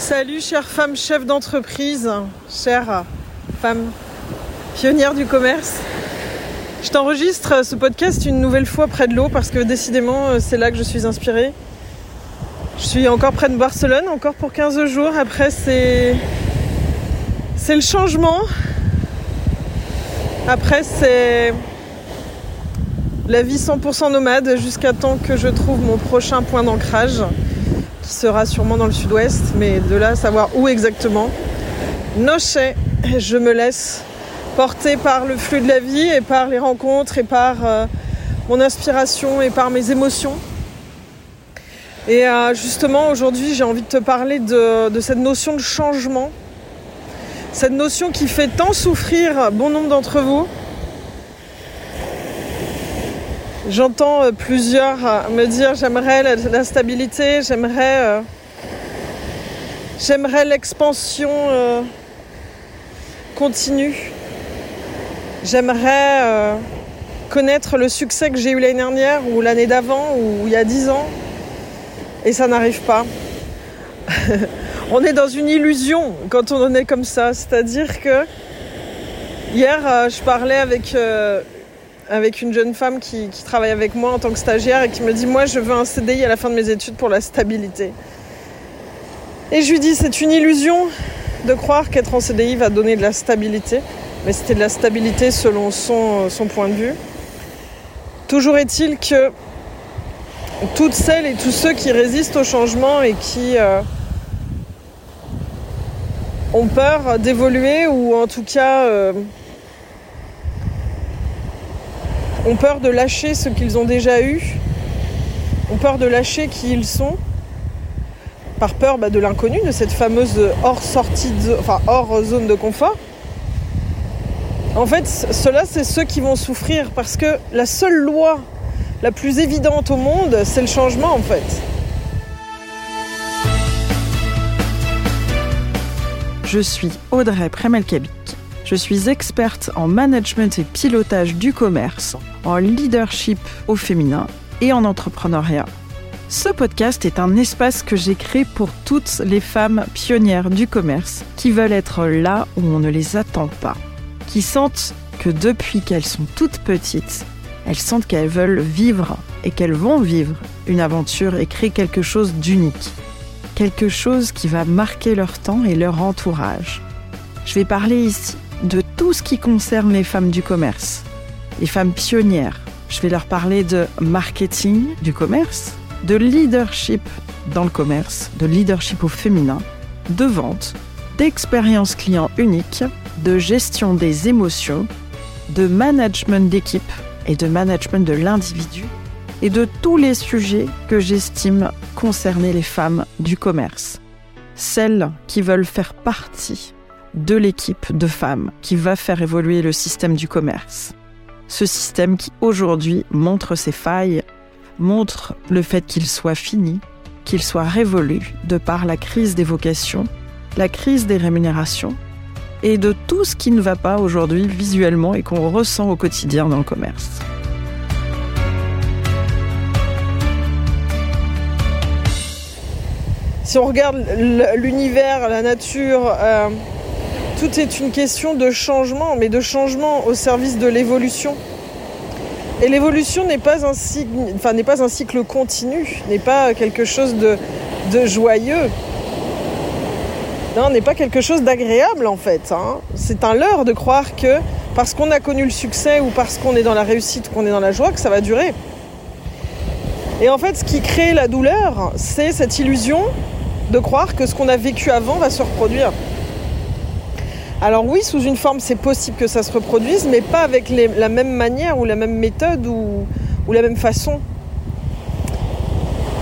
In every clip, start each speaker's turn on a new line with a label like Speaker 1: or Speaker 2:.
Speaker 1: Salut chère femme chef d'entreprise, chère femme pionnière du commerce. Je t'enregistre ce podcast une nouvelle fois près de l'eau parce que décidément c'est là que je suis inspirée. Je suis encore près de Barcelone, encore pour 15 jours. Après c'est c'est le changement. Après c'est la vie 100% nomade jusqu'à temps que je trouve mon prochain point d'ancrage qui sera sûrement dans le sud-ouest, mais de là savoir où exactement. Noche, je me laisse porter par le flux de la vie et par les rencontres et par euh, mon inspiration et par mes émotions. Et euh, justement aujourd'hui j'ai envie de te parler de cette notion de changement, cette notion qui fait tant souffrir bon nombre d'entre vous, J'entends euh, plusieurs euh, me dire j'aimerais la, stabilité, j'aimerais euh, j'aimerais l'expansion continue. J'aimerais connaître le succès que j'ai eu l'année dernière ou l'année d'avant ou il y a dix ans. Et ça n'arrive pas. on est dans une illusion quand on en est comme ça. C'est-à-dire que hier, je parlais avec avec une jeune femme qui, travaille avec moi en tant que stagiaire et qui me dit moi je veux un CDI à la fin de mes études pour la stabilité. Et je lui dis c'est une illusion de croire qu'être en CDI va donner de la stabilité, mais c'était de la stabilité selon son, point de vue. Toujours est-il que toutes celles et tous ceux qui résistent au changement et qui euh, ont peur d'évoluer ou en tout cas euh, ont peur de lâcher ce qu'ils ont déjà eu, ont peur de lâcher qui ils sont, par peur bah, de l'inconnu, de cette fameuse hors sortie, enfin hors zone de confort. En fait, cela c'est ceux qui vont souffrir parce que la seule loi la plus évidente au monde, c'est le changement en fait.
Speaker 2: Je suis Audrey Premelkabik. Je suis experte en management et pilotage du commerce, en leadership au féminin et en entrepreneuriat. Ce podcast est un espace que j'ai créé pour toutes les femmes pionnières du commerce qui veulent être là où on ne les attend pas, qui sentent que depuis qu'elles sont toutes petites, elles sentent qu'elles veulent vivre et qu'elles vont vivre une aventure et créer quelque chose d'unique, quelque chose qui va marquer leur temps et leur entourage. Je vais parler ici de tout ce qui concerne les femmes du commerce, les femmes pionnières. Je vais leur parler de marketing du commerce, de leadership dans le commerce, de leadership au féminin, de vente, d'expérience client unique, de gestion des émotions, de management d'équipe et de management de l'individu, et de tous les sujets que j'estime concerner les femmes du commerce, celles qui veulent faire partie de l'équipe de femmes qui va faire évoluer le système du commerce. Ce système qui aujourd'hui montre ses failles, montre le fait qu'il soit fini, qu'il soit révolu de par la crise des vocations, la crise des rémunérations et de tout ce qui ne va pas aujourd'hui visuellement et qu'on ressent au quotidien dans le commerce.
Speaker 1: Si on regarde l'univers, la nature, euh, tout est une question de changement, mais de changement au service de l'évolution. Et l'évolution n'est pas, un cycle, continu, n'est pas quelque chose de, joyeux. N'est pas quelque chose d'agréable en fait. Hein. C'est un leurre de croire que parce qu'on a connu le succès ou parce qu'on est dans la réussite, qu'on est dans la joie, que ça va durer. Et en fait, ce qui crée la douleur, c'est cette illusion de croire que ce qu'on a vécu avant va se reproduire. Alors oui, sous une forme, c'est possible que ça se reproduise, mais pas avec la même manière ou la même méthode ou, la même façon.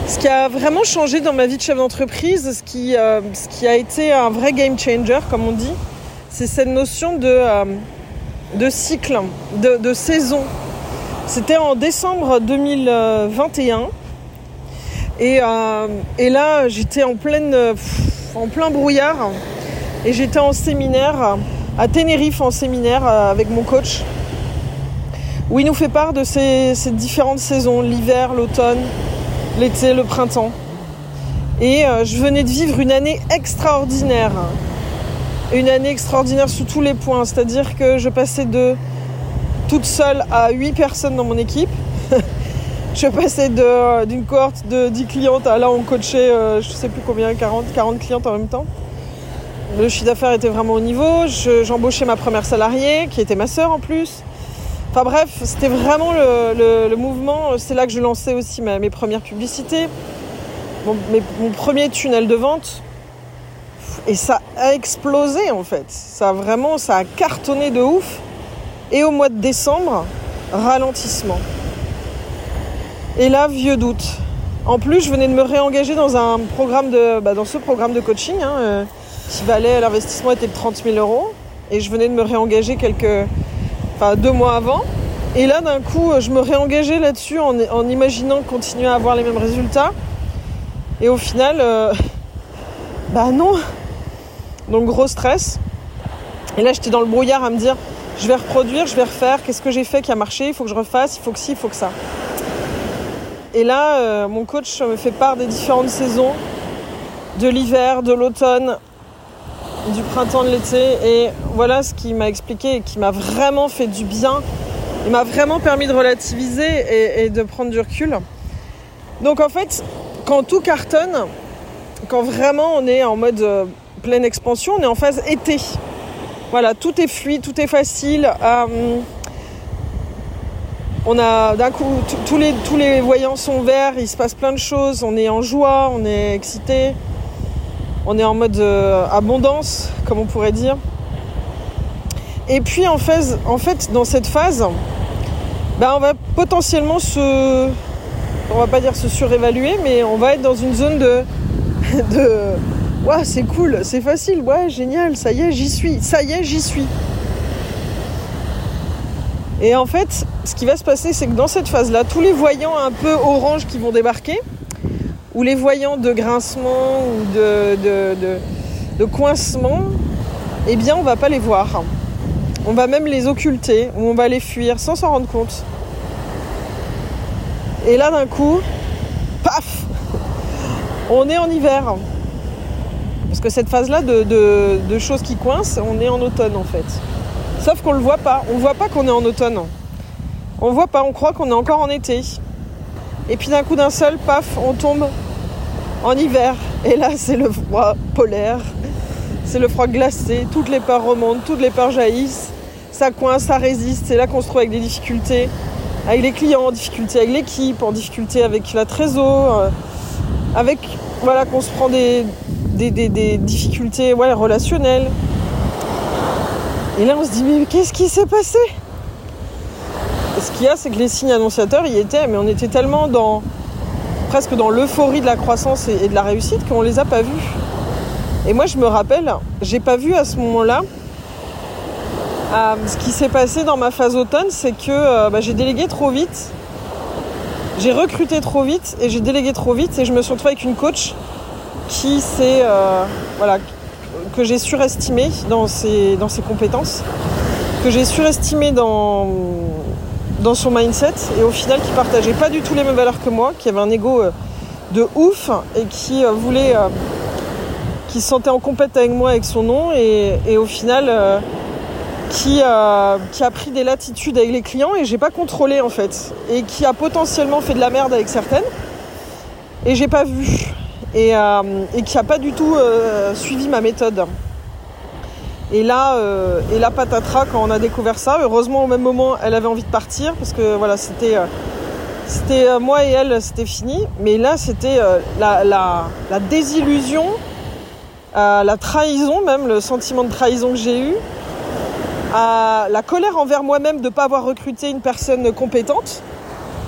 Speaker 1: Ce qui a vraiment changé dans ma vie de chef d'entreprise, ce qui, euh, a été un vrai game changer, comme on dit, c'est cette notion de, euh, cycle, de, saison. C'était en décembre 2021. Et, euh, et là, j'étais en plein brouillard et j'étais en séminaire à Tenerife en séminaire euh, avec mon coach où il nous fait part de ces, différentes saisons, l'hiver, l'automne, l'été, le printemps. Et euh, je venais de vivre une année extraordinaire. Une année extraordinaire sous tous les points. C'est-à-dire que je passais de toute seule à 8 personnes dans mon équipe. je passais d'une cohorte de 10 clientes à là on coachait euh, je sais plus combien, 40, 40 clientes en même temps. Le chiffre d'affaires était vraiment au niveau. J'embauchais ma première salariée, qui était ma sœur en plus. Enfin bref, c'était vraiment le, mouvement. C'est là que je lançais aussi mes premières publicités, mon, premier tunnel de vente. Et ça a explosé en fait. Ça a vraiment, ça a cartonné de ouf. Et au mois de décembre, ralentissement. Et là, vieux doute. En plus, je venais de me réengager dans un programme de, bah, dans ce programme de coaching. Hein, euh, qui valait, l'investissement était de 30 000 euros. Et je venais de me réengager quelques, enfin deux mois avant. Et là, d'un coup, je me réengageais là-dessus en, imaginant continuer à avoir les mêmes résultats. Et au final, euh, bah non. Donc gros stress. Et là, j'étais dans le brouillard à me dire, je vais reproduire, je vais refaire. Qu'est-ce que j'ai fait qui a marché? Il faut que je refasse, il faut que ci, il faut que ça. Et là, euh, mon coach me fait part des différentes saisons, de l'hiver, de l'automne, du printemps, de l'été. Et voilà ce qu'il m'a expliqué et qui m'a vraiment fait du bien. Il m'a vraiment permis de relativiser et, de prendre du recul. Donc en fait, quand tout cartonne, quand vraiment on est en mode euh, pleine expansion, on est en phase été. Voilà, tout est fluide, tout est facile. Euh, on a d'un coup tous les, tous les voyants sont verts, il se passe plein de choses, on est en joie, on est excité on est en mode euh, abondance, comme on pourrait dire. Et puis en fait, dans cette phase, ben, on va potentiellement se, on va pas dire se surévaluer, mais on va être dans une zone de, de, ouais c'est cool, c'est facile, ouais génial, ça y est j'y suis, ça y est j'y suis. Et en fait, ce qui va se passer, c'est que dans cette phase-là, tous les voyants un peu orange qui vont débarquer, ou les voyants de grincement ou de, de, coincement, eh bien on va pas les voir. On va même les occulter ou on va les fuir sans s'en rendre compte. Et là d'un coup, paf On est en hiver. Parce que cette phase-là de, de, choses qui coincent, on est en automne en fait. Sauf qu'on ne le voit pas. On ne voit pas qu'on est en automne. On ne voit pas, on croit qu'on est encore en été. Et puis d'un coup d'un seul, paf, on tombe en hiver. Et là, c'est le froid polaire, c'est le froid glacé, toutes les peurs remontent, toutes les peurs jaillissent, ça coince, ça résiste. C'est là qu'on se trouve avec des difficultés, avec les clients, en difficulté avec l'équipe, en difficulté avec la trésor, euh, avec voilà qu'on se prend des, difficultés relationnelles. Et là, on se dit mais qu'est-ce qui s'est passé? Ce qu'il y a, c'est que les signes annonciateurs y étaient, mais on était tellement dans presque dans l'euphorie de la croissance et, de la réussite qu'on les a pas vus. Et moi, je me rappelle, j'ai pas vu à ce moment-là. Euh, ce qui s'est passé dans ma phase automne, c'est que euh, bah, j'ai délégué trop vite. J'ai recruté trop vite et j'ai délégué trop vite et je me suis retrouvée avec une coach qui s'est euh, voilà que j'ai surestimé dans ses, dans ses compétences, que j'ai surestimé dans dans son mindset et au final qui partageait pas du tout les mêmes valeurs que moi, qui avait un ego euh, de ouf et qui euh, voulait, euh, qui se sentait en compète avec moi avec son nom et, au final qui, a pris des latitudes avec les clients et j'ai pas contrôlé en fait et qui a potentiellement fait de la merde avec certaines et j'ai pas vu et, et qui a pas du tout suivi ma méthode. Et là, euh, et là, patatras, quand on a découvert ça, heureusement au même moment, elle avait envie de partir parce que voilà, c'était, euh, c'était euh, moi et elle, c'était fini. Mais là, c'était la, la, la, désillusion, la trahison même, le sentiment de trahison que j'ai eu, la colère envers moi-même de ne pas avoir recruté une personne compétente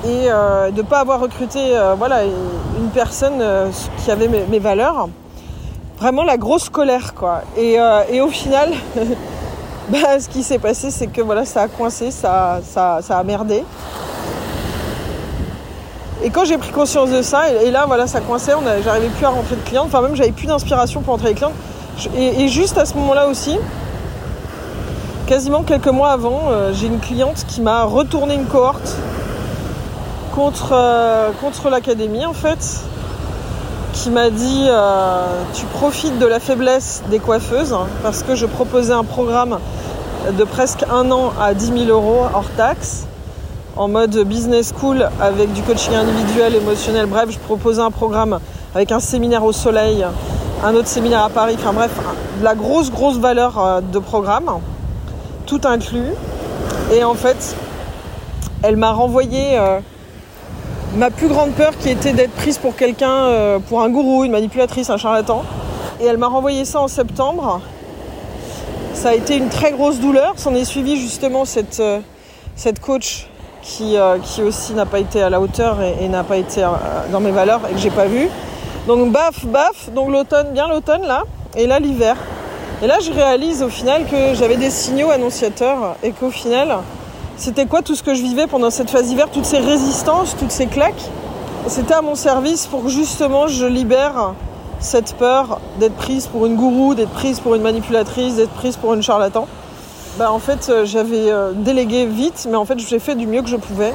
Speaker 1: et de ne pas avoir recruté voilà, une personne qui avait mes valeurs vraiment la grosse colère quoi. Et, euh, au final, bah, ce qui s'est passé, c'est que voilà, ça a coincé, ça, ça, a merdé. Et quand j'ai pris conscience de ça, et, là voilà, ça coinçait, j'arrivais plus à rentrer de clients, enfin même j'avais plus d'inspiration pour rentrer les clients. Et, juste à ce moment-là aussi, quasiment quelques mois avant, euh, j'ai une cliente qui m'a retourné une cohorte contre, euh, contre l'académie en fait qui m'a dit euh, tu profites de la faiblesse des coiffeuses parce que je proposais un programme de presque un an à 10 000 euros hors taxe en mode business school avec du coaching individuel, émotionnel. Bref, je proposais un programme avec un séminaire au soleil, un autre séminaire à Paris. Enfin bref, de la grosse, grosse valeur euh, de programme, tout inclus. Et en fait, elle m'a renvoyé euh, ma plus grande peur qui était d'être prise pour quelqu'un, euh, pour un gourou, une manipulatrice, un charlatan. Et elle m'a renvoyé ça en septembre. Ça a été une très grosse douleur. S'en est suivi justement cette, cette coach qui, qui aussi n'a pas été à la hauteur et, n'a pas été dans mes valeurs et que j'ai pas vu. Donc baf, baf, donc l'automne, bien l'automne là, et là l'hiver. Et là je réalise au final que j'avais des signaux annonciateurs et qu'au final, c'était quoi tout ce que je vivais pendant cette phase hiver, toutes ces résistances, toutes ces claques? C'était à mon service pour que justement je libère cette peur d'être prise pour une gourou, d'être prise pour une manipulatrice, d'être prise pour une charlatan. Bah, en fait, euh, j'avais euh, délégué vite, mais en fait, j'ai fait du mieux que je pouvais.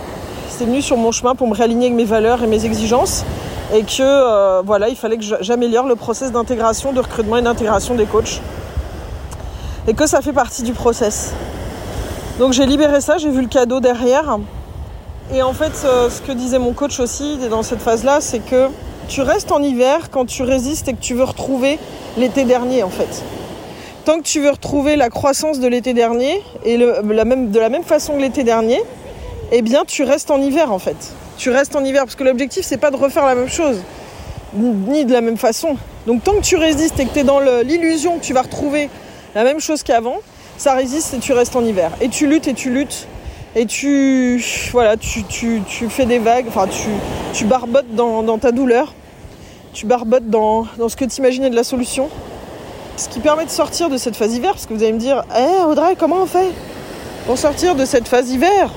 Speaker 1: C'était venu sur mon chemin pour me réaligner avec mes valeurs et mes exigences et que euh, voilà, il fallait que j'améliore le process d'intégration, de recrutement et d'intégration des coachs. Et que ça fait partie du process. Donc j'ai libéré ça, j'ai vu le cadeau derrière. Et en fait, euh, ce que disait mon coach aussi dans cette phase-là, c'est que tu restes en hiver quand tu résistes et que tu veux retrouver l'été dernier en fait. Tant que tu veux retrouver la croissance de l'été dernier et de la même façon que l'été dernier, eh bien tu restes en hiver en fait tu restes en hiver parce que l'objectif c'est pas de refaire la même chose ni de la même façon. Donc tant que tu résistes et que tu es dans l'illusion que tu vas retrouver la même chose qu'avant, ça résiste et tu restes en hiver. Et tu luttes et tu luttes. Et tu voilà, tu, tu, tu fais des vagues, enfin tu, tu barbotes dans, ta douleur, tu barbotes dans, dans ce que tu imaginais de la solution. Ce qui permet de sortir de cette phase hiver, parce que vous allez me dire, hé Audrey, comment on fait pour sortir de cette phase hiver?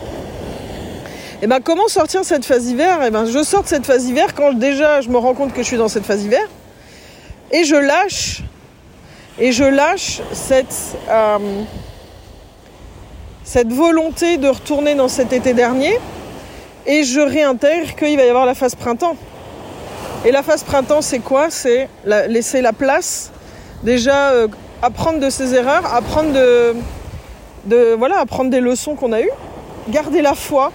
Speaker 1: Et ben comment sortir cette phase hiver? Et ben je sors de cette phase hiver quand déjà je me rends compte que je suis dans cette phase hiver. Et je lâche et je lâche cette euh, cette volonté de retourner dans cet été dernier. Et je réintègre qu'il va y avoir la phase printemps. Et la phase printemps, c'est quoi? C'est laisser la place, déjà euh, apprendre de ses erreurs, apprendre de, voilà, apprendre des leçons qu'on a eues, garder la foi,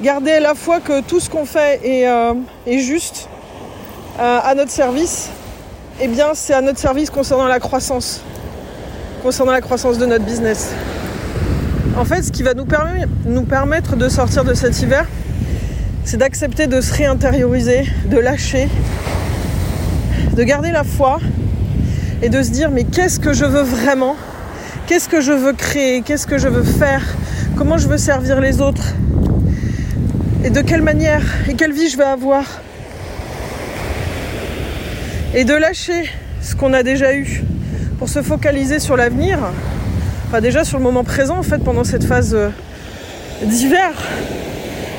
Speaker 1: garder la fois que tout ce qu'on fait est, euh, juste euh, à notre service, eh bien c'est à notre service concernant la croissance, concernant la croissance de notre business. En fait, ce qui va nous, permettre de sortir de cet hiver, c'est d'accepter de se réintérioriser, de lâcher, de garder la foi et de se dire mais qu'est-ce que je veux vraiment? Qu'est-ce que je veux créer? Qu'est-ce que je veux faire? Comment je veux servir les autres? Et de quelle manière? Et quelle vie je vais avoir? Et de lâcher ce qu'on a déjà eu pour se focaliser sur l'avenir, enfin déjà sur le moment présent en fait pendant cette phase euh, d'hiver,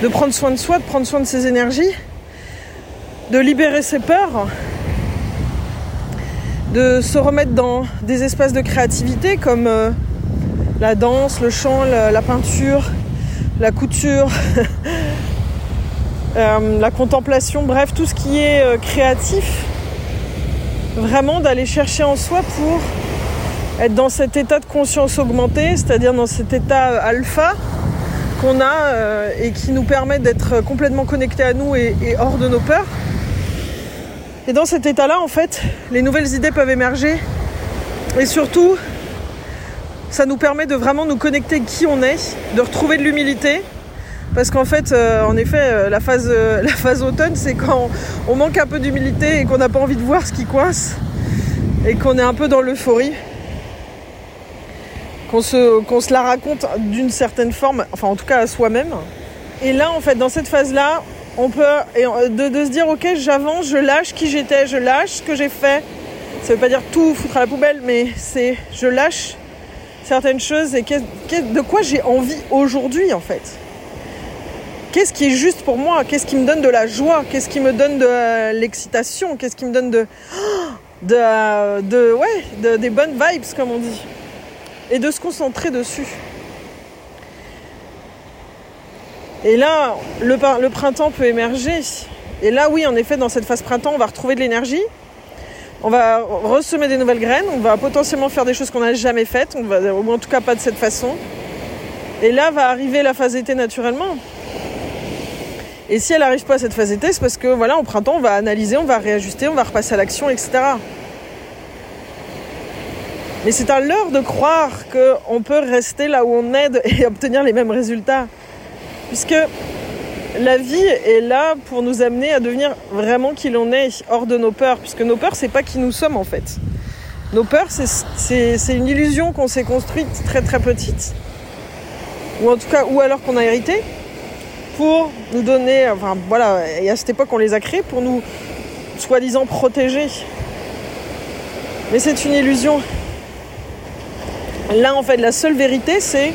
Speaker 1: de prendre soin de soi, de prendre soin de ses énergies, de libérer ses peurs, de se remettre dans des espaces de créativité comme euh, la danse, le chant, la peinture, la couture, Euh, la contemplation, bref, tout ce qui est créatif. Vraiment d'aller chercher en soi pour être dans cet état de conscience augmentée, c'est-à-dire dans cet état euh, alpha qu'on a et qui nous permet d'être complètement connectés à nous et hors de nos peurs. Et dans cet état-là, en fait, les nouvelles idées peuvent émerger. Et surtout, ça nous permet de vraiment nous connecter qui on est, de retrouver de l'humilité, parce qu'en fait, euh, en effet, euh, la phase, euh, la phase automne, c'est quand on manque un peu d'humilité et qu'on n'a pas envie de voir ce qui coince et qu'on est un peu dans l'euphorie. Qu'on se, qu'on se la raconte d'une certaine forme, enfin en tout cas à soi-même. Et là, en fait, dans cette phase-là, on peut de, se dire ok, j'avance, je lâche qui j'étais, je lâche ce que j'ai fait. Ça veut pas dire tout foutre à la poubelle, mais c'est je lâche certaines choses et de quoi j'ai envie aujourd'hui en fait qu'est-ce qui est juste pour moi, qu'est-ce qui me donne de la joie, qu'est-ce qui me donne de l'excitation, qu'est-ce qui me donne de, de, de des bonnes vibes comme on dit, et de se concentrer dessus. Et là, le, printemps peut émerger Et là, oui, en effet, dans cette phase printemps, on va retrouver de l'énergie. On va ressemer des nouvelles graines, on va potentiellement faire des choses qu'on n'a jamais faites, on va, en tout cas pas de cette façon. Et là va arriver la phase été naturellement. Et si elle n'arrive pas à cette phase été, c'est parce que voilà, au printemps, on va analyser, on va réajuster, on va repasser à l'action, etc. Mais c'est un leurre de croire qu'on peut rester là où on est et obtenir les mêmes résultats. Puisque la vie est là pour nous amener à devenir vraiment qui l'on est, hors de nos peurs. Puisque nos peurs, c'est pas qui nous sommes en fait. Nos peurs, c'est une illusion qu'on s'est construite très très petite. Ou en tout cas, ou alors qu'on a hérité pour nous donner, enfin voilà, et à cette époque on les a créés pour nous soi-disant protéger. Mais c'est une illusion. Là en fait la seule vérité c'est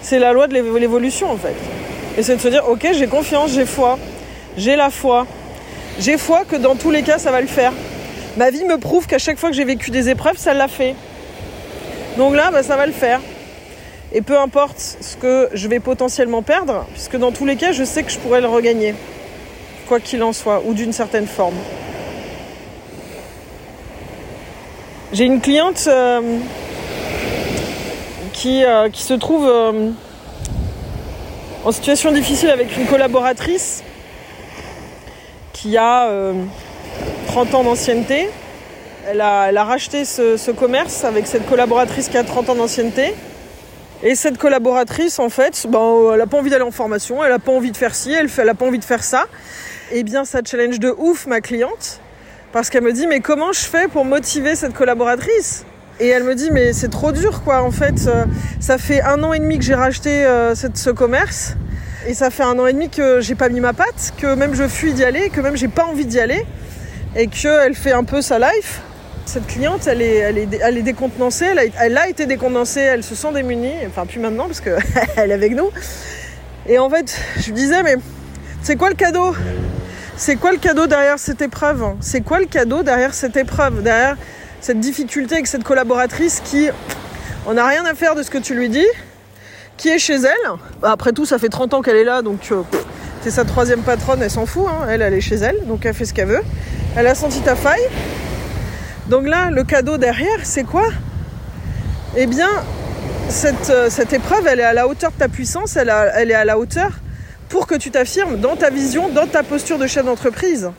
Speaker 1: c'est la loi de l'évolution en fait. Et c'est de se dire ok j'ai confiance, j'ai foi, j'ai la foi, j'ai foi que dans tous les cas ça va le faire. Ma vie me prouve qu'à chaque fois que j'ai vécu des épreuves, ça l'a fait. Donc là, bah, ça va le faire. Et peu importe ce que je vais potentiellement perdre, puisque dans tous les cas, je sais que je pourrais le regagner, quoi qu'il en soit, ou d'une certaine forme. J'ai une cliente euh, qui, euh, qui, se trouve euh, en situation difficile avec une collaboratrice qui a 30 ans d'ancienneté. Elle a, racheté ce, ce commerce avec cette collaboratrice qui a 30 ans d'ancienneté. Et cette collaboratrice, en fait, ben, elle n'a pas envie d'aller en formation, elle n'a pas envie de faire ci, elle n'a pas envie de faire ça. Eh bien, ça challenge de ouf ma cliente, parce qu'elle me dit, mais comment je fais pour motiver cette collaboratrice? Et elle me dit mais c'est trop dur quoi en fait. Euh, ça fait un an et demi que j'ai racheté euh, ce commerce et ça fait un an et demi que j'ai pas mis ma patte que même je fuis d'y aller que même j'ai pas envie d'y aller et qu'elle fait un peu sa life cette cliente, elle est, décontenancée, elle a, elle a, été décontenancée, elle se sent démunie, enfin plus maintenant parce qu'elle est avec nous. Et en fait, je lui disais, mais c'est quoi le cadeau? C'est quoi le cadeau derrière cette épreuve? C'est quoi le cadeau derrière cette épreuve? Derrière cette difficulté avec cette collaboratrice qui, on n'a rien à faire de ce que tu lui dis, qui est chez elle. Bah, après tout, ça fait 30 ans qu'elle est là, donc euh, c'est sa troisième patronne, elle s'en fout, hein. elle, elle est chez elle, donc elle fait ce qu'elle veut. Elle a senti ta faille, donc là, le cadeau derrière, c'est quoi? Eh bien, euh, cette, épreuve, elle est à la hauteur de ta puissance, elle, est à la hauteur pour que tu t'affirmes dans ta vision, dans ta posture de chef d'entreprise.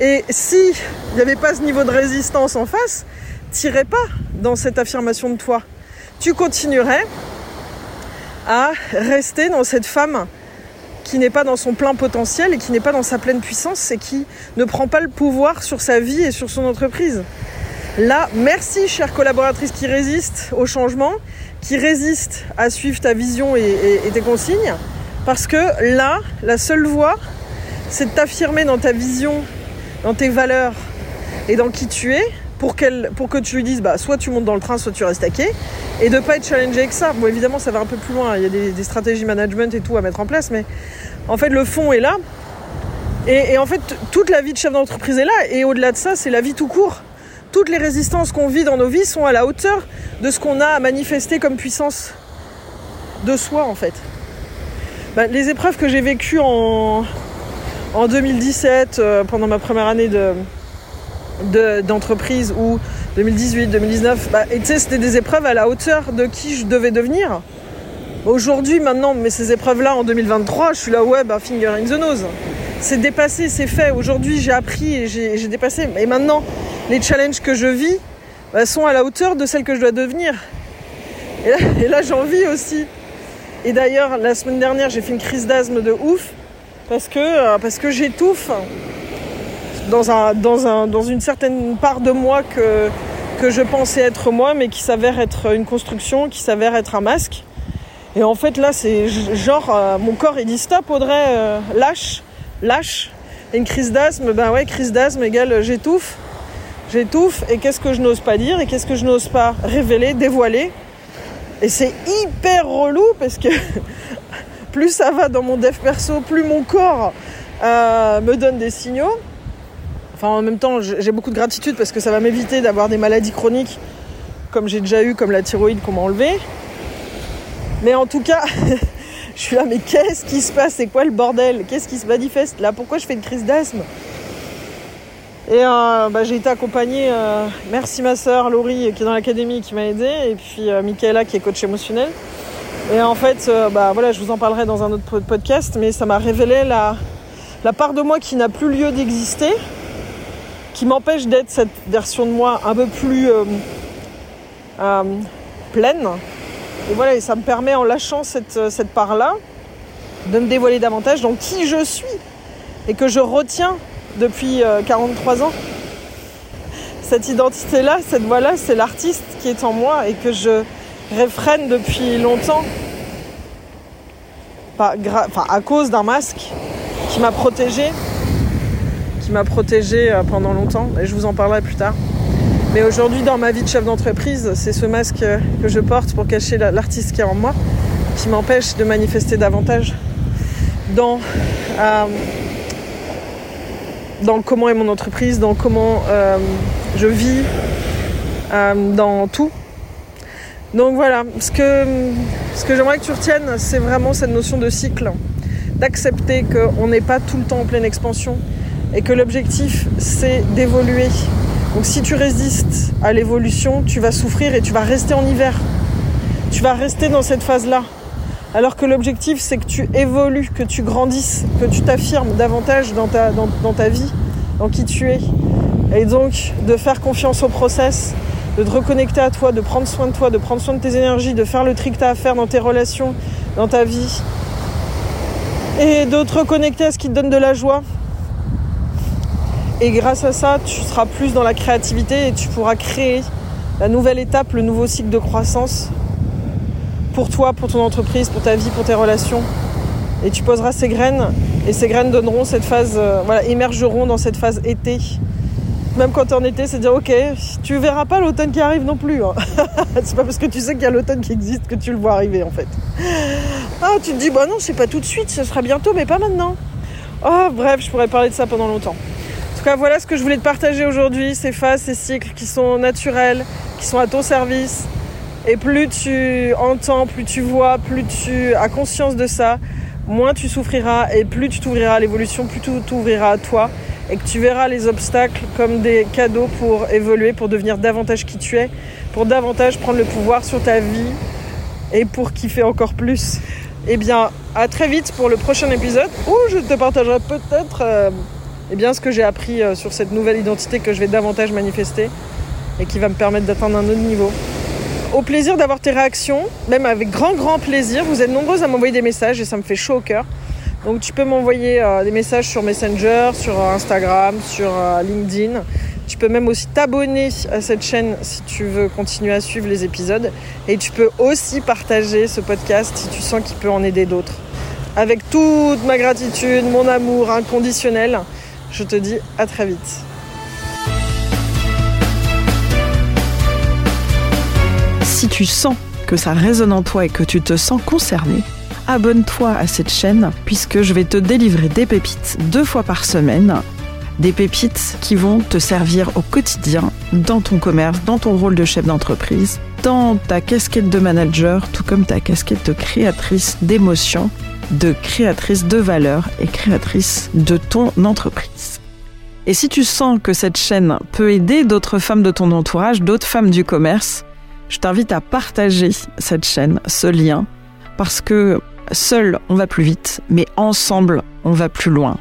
Speaker 1: Et si il n'y avait pas ce niveau de résistance en face, tu n'irais pas dans cette affirmation de toi. Tu continuerais à rester dans cette femme qui n'est pas dans son plein potentiel et qui n'est pas dans sa pleine puissance et qui ne prend pas le pouvoir sur sa vie et sur son entreprise. Là, merci chère collaboratrice qui résiste au changement, qui résiste à suivre ta vision et, tes consignes, parce que là, la seule voie, c'est de t'affirmer dans ta vision, dans tes valeurs et dans qui tu es, pour, que tu lui dises bah, soit tu montes dans le train, soit tu restes à quai, et de ne pas être challengé avec ça. Bon, évidemment, ça va un peu plus loin, il y a des, stratégies management et tout à mettre en place, mais en fait, le fond est là. Et, en fait, toute la vie de chef d'entreprise est là, et au-delà de ça, c'est la vie tout court. Toutes les résistances qu'on vit dans nos vies sont à la hauteur de ce qu'on a à manifester comme puissance de soi, en fait. Bah, les épreuves que j'ai vécues en, en 2017, euh, pendant ma première année de, d'entreprise ou 2018, 2019, bah, et tu sais, c'était des épreuves à la hauteur de qui je devais devenir. Aujourd'hui, maintenant, mais ces épreuves-là, en 2023, je suis là, ouais, bah, finger in the nose. C'est dépassé, c'est fait. Aujourd'hui, j'ai appris et j'ai dépassé. Et maintenant, les challenges que je vis bah, sont à la hauteur de celles que je dois devenir. Et là, j'en aussi. Et d'ailleurs, la semaine dernière, j'ai fait une crise d'asthme de ouf parce que, euh, parce que j'étouffe dans, un, dans, un, dans une certaine part de moi que, que je pensais être moi, mais qui s'avère être une construction, qui s'avère être un masque. Et en fait, là, c'est genre, euh, mon corps, il dit stop, Audrey, euh, lâche, lâche. Et une crise d'asthme, ben ouais, crise d'asthme égale euh, j'étouffe. J'étouffe, et qu'est-ce que je n'ose pas dire, et qu'est-ce que je n'ose pas révéler, dévoiler? Et c'est hyper relou parce que plus ça va dans mon dev perso, plus mon corps me donne des signaux en même temps, j'ai beaucoup de gratitude parce que ça va m'éviter d'avoir des maladies chroniques comme j'ai déjà eu, comme la thyroïde qu'on m'a enlevée. Mais en tout cas, Je suis là, mais qu'est-ce qui se passe? C'est quoi le bordel? Qu'est-ce qui se manifeste là? Pourquoi je fais une crise d'asthme? Et euh, bah, j'ai été accompagnée, euh, merci ma soeur Laurie qui est dans l'académie qui m'a aidée, et puis euh, Michaela qui est coach émotionnel. Et en fait, bah, voilà, je vous en parlerai dans un autre podcast, mais ça m'a révélé la part de moi qui n'a plus lieu d'exister, qui m'empêche d'être cette version de moi un peu plus pleine. Et voilà, et ça me permet en lâchant cette, cette part-là de me dévoiler davantage dans qui je suis et que je retiens depuis 43 ans. Cette identité-là, cette voix-là, c'est l'artiste qui est en moi et que je réfrène depuis longtemps. À cause d'un masque qui m'a protégé, qui m'a protégé euh, pendant longtemps, et je vous en parlerai plus tard. Mais aujourd'hui, dans ma vie de chef d'entreprise, c'est ce masque que je porte pour cacher l'artiste qui est en moi, qui m'empêche de manifester davantage dans, euh, comment est mon entreprise, dans comment euh, je vis, dans tout. Donc voilà, ce que, ce que j'aimerais que tu retiennes, c'est vraiment cette notion de cycle d'accepter qu'on n'est pas tout le temps en pleine expansion et que l'objectif c'est d'évoluer. Donc si tu résistes à l'évolution, tu vas souffrir et tu vas rester en hiver. Tu vas rester dans cette phase-là. Alors que l'objectif c'est que tu évolues, que tu grandisses, que tu t'affirmes davantage dans ta, vie, dans qui tu es. Et donc de faire confiance au process, de te reconnecter à toi, de prendre soin de toi, de prendre soin de tes énergies, de faire le tri que tu as à faire dans tes relations, dans ta vie, et de te reconnecter à ce qui te donne de la joie. Et grâce à ça, tu seras plus dans la créativité et tu pourras créer la nouvelle étape, le nouveau cycle de croissance pour toi, pour ton entreprise, pour ta vie, pour tes relations. Et tu poseras ces graines et ces graines donneront cette phase, euh, voilà, émergeront dans cette phase été même quand t'es en été, c'est dire ok, tu verras pas l'automne qui arrive non plus. Hein. c'est pas parce que tu sais qu'il y a l'automne qui existe que tu le vois arriver en fait. Ah, tu te dis bah non, c'est pas tout de suite, ce sera bientôt, mais pas maintenant. Oh, bref, je pourrais parler de ça pendant longtemps. Voilà ce que je voulais te partager aujourd'hui, ces phases, ces cycles qui sont naturels, qui sont à ton service. Et plus tu entends, plus tu vois, plus tu as conscience de ça, moins tu souffriras et plus tu t'ouvriras à l'évolution, plus tu t'ouvriras à toi et que tu verras les obstacles comme des cadeaux pour évoluer, pour devenir davantage qui tu es, pour davantage prendre le pouvoir sur ta vie et pour kiffer encore plus. Eh bien, à très vite pour le prochain épisode où je te partagerai peut-être euh, eh bien, ce que j'ai appris euh, sur cette nouvelle identité que je vais davantage manifester et qui va me permettre d'atteindre un autre niveau. Au plaisir d'avoir tes réactions, même avec grand grand plaisir. Vous êtes nombreuses à m'envoyer des messages et ça me fait chaud au cœur. Donc tu peux m'envoyer euh, des messages sur Messenger, sur euh, Instagram, sur LinkedIn. Tu peux même aussi t'abonner à cette chaîne si tu veux continuer à suivre les épisodes. Et tu peux aussi partager ce podcast si tu sens qu'il peut en aider d'autres. Avec toute ma gratitude, mon amour inconditionnel, je te dis à très vite.
Speaker 2: Si tu sens que ça résonne en toi et que tu te sens concerné, abonne-toi à cette chaîne puisque je vais te délivrer des pépites deux fois par semaine. Des pépites qui vont te servir au quotidien dans ton commerce, dans ton rôle de chef d'entreprise, dans ta casquette de manager, tout comme ta casquette de créatrice d'émotions, de créatrice de valeur et créatrice de ton entreprise. Et si tu sens que cette chaîne peut aider d'autres femmes de ton entourage, d'autres femmes du commerce, je t'invite à partager cette chaîne, ce lien, parce que Seul, on va plus vite, mais ensemble, on va plus loin.